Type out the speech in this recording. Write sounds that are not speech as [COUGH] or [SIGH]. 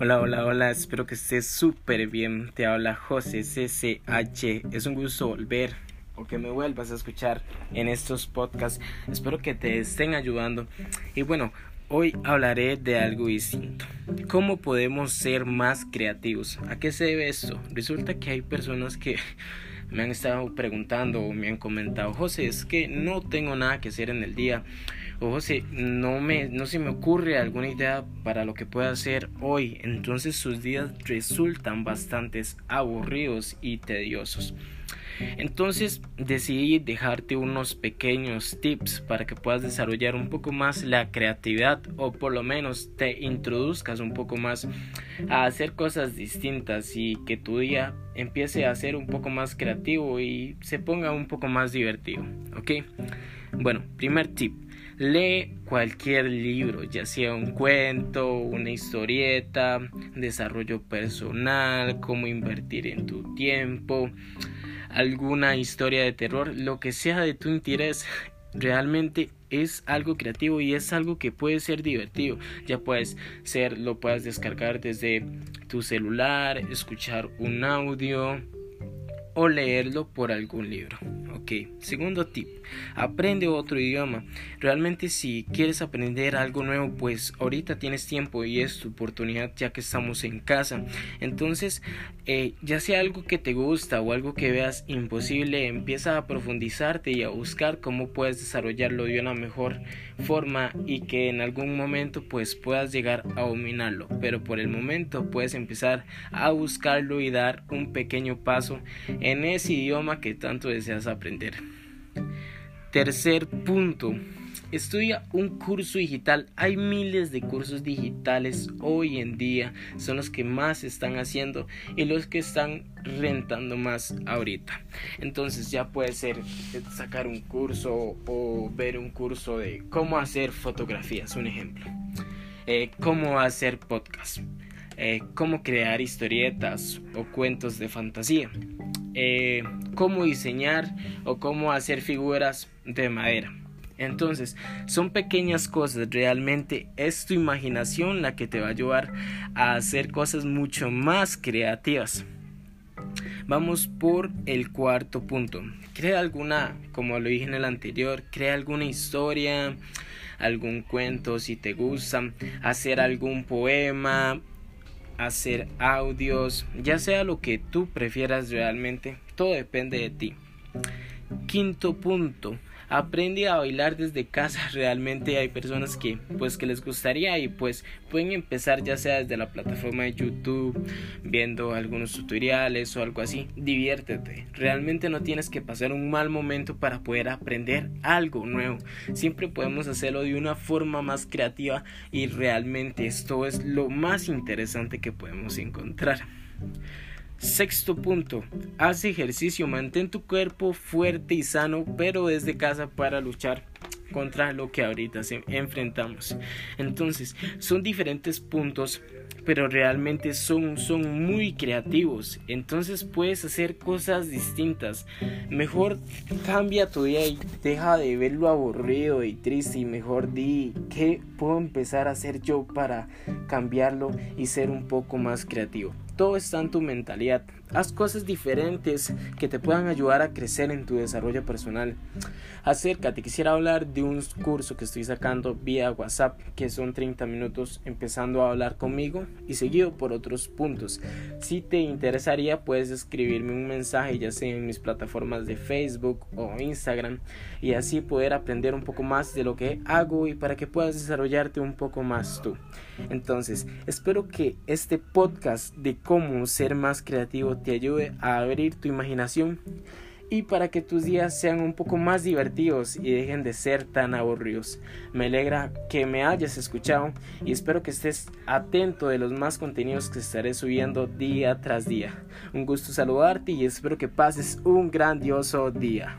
Hola, hola, hola, espero que estés súper bien. Te habla José CCH. Es un gusto volver o que me vuelvas a escuchar en estos podcasts. Espero que te estén ayudando. Y bueno, hoy hablaré de algo distinto. ¿Cómo podemos ser más creativos? ¿A qué se debe esto? Resulta que hay personas que me han estado preguntando o me han comentado, José, es que no tengo nada que hacer en el día o si no, me, no se me ocurre alguna idea para lo que pueda hacer hoy, entonces sus días resultan bastante aburridos y tediosos. Entonces decidí dejarte unos pequeños tips para que puedas desarrollar un poco más la creatividad o por lo menos te introduzcas un poco más a hacer cosas distintas y que tu día empiece a ser un poco más creativo y se ponga un poco más divertido. ¿Ok? Bueno, primer tip Lee cualquier libro, ya sea un cuento, una historieta, desarrollo personal, cómo invertir en tu tiempo, alguna historia de terror, lo que sea de tu interés. Realmente es algo creativo y es algo que puede ser divertido. Ya puedes ser, lo puedes descargar desde tu celular, escuchar un audio o leerlo por algún libro. Ok, segundo tip, aprende otro idioma. Realmente si quieres aprender algo nuevo, pues ahorita tienes tiempo y es tu oportunidad ya que estamos en casa. Entonces, eh, ya sea algo que te gusta o algo que veas imposible, empieza a profundizarte y a buscar cómo puedes desarrollarlo de una mejor forma y que en algún momento pues puedas llegar a dominarlo. Pero por el momento puedes empezar a buscarlo y dar un pequeño paso en ese idioma que tanto deseas aprender. Tercer punto. Estudia un curso digital. Hay miles de cursos digitales hoy en día. Son los que más están haciendo y los que están rentando más ahorita. Entonces ya puede ser sacar un curso o ver un curso de cómo hacer fotografías, un ejemplo. Eh, cómo hacer podcast. Eh, cómo crear historietas o cuentos de fantasía. Eh, cómo diseñar o cómo hacer figuras de madera. Entonces, son pequeñas cosas, realmente es tu imaginación la que te va a ayudar a hacer cosas mucho más creativas. Vamos por el cuarto punto. Crea alguna, como lo dije en el anterior, crea alguna historia, algún cuento si te gusta, hacer algún poema, hacer audios, ya sea lo que tú prefieras realmente, todo depende de ti. Quinto punto, aprende a bailar desde casa. [LAUGHS] Realmente hay personas que pues que les gustaría y pues pueden empezar ya sea desde la plataforma de YouTube, viendo algunos tutoriales o algo así. Diviértete. Realmente no tienes que pasar un mal momento para poder aprender algo nuevo. Siempre podemos hacerlo de una forma más creativa y realmente esto es lo más interesante que podemos encontrar. Sexto punto, haz ejercicio, mantén tu cuerpo fuerte y sano, pero desde casa para luchar contra lo que ahorita enfrentamos. Entonces, son diferentes puntos, pero realmente son, son muy creativos. Entonces puedes hacer cosas distintas. Mejor cambia tu día y deja de verlo aburrido y triste y mejor di qué puedo empezar a hacer yo para cambiarlo y ser un poco más creativo. Todo está en tu mentalidad. Haz cosas diferentes que te puedan ayudar a crecer en tu desarrollo personal. Acércate, quisiera hablar de un curso que estoy sacando vía WhatsApp, que son 30 minutos empezando a hablar conmigo y seguido por otros puntos. Si te interesaría, puedes escribirme un mensaje ya sea en mis plataformas de Facebook o Instagram y así poder aprender un poco más de lo que hago y para que puedas desarrollarte un poco más tú. Entonces, espero que este podcast de cómo ser más creativo te ayude a abrir tu imaginación y para que tus días sean un poco más divertidos y dejen de ser tan aburridos. Me alegra que me hayas escuchado y espero que estés atento de los más contenidos que estaré subiendo día tras día. Un gusto saludarte y espero que pases un grandioso día.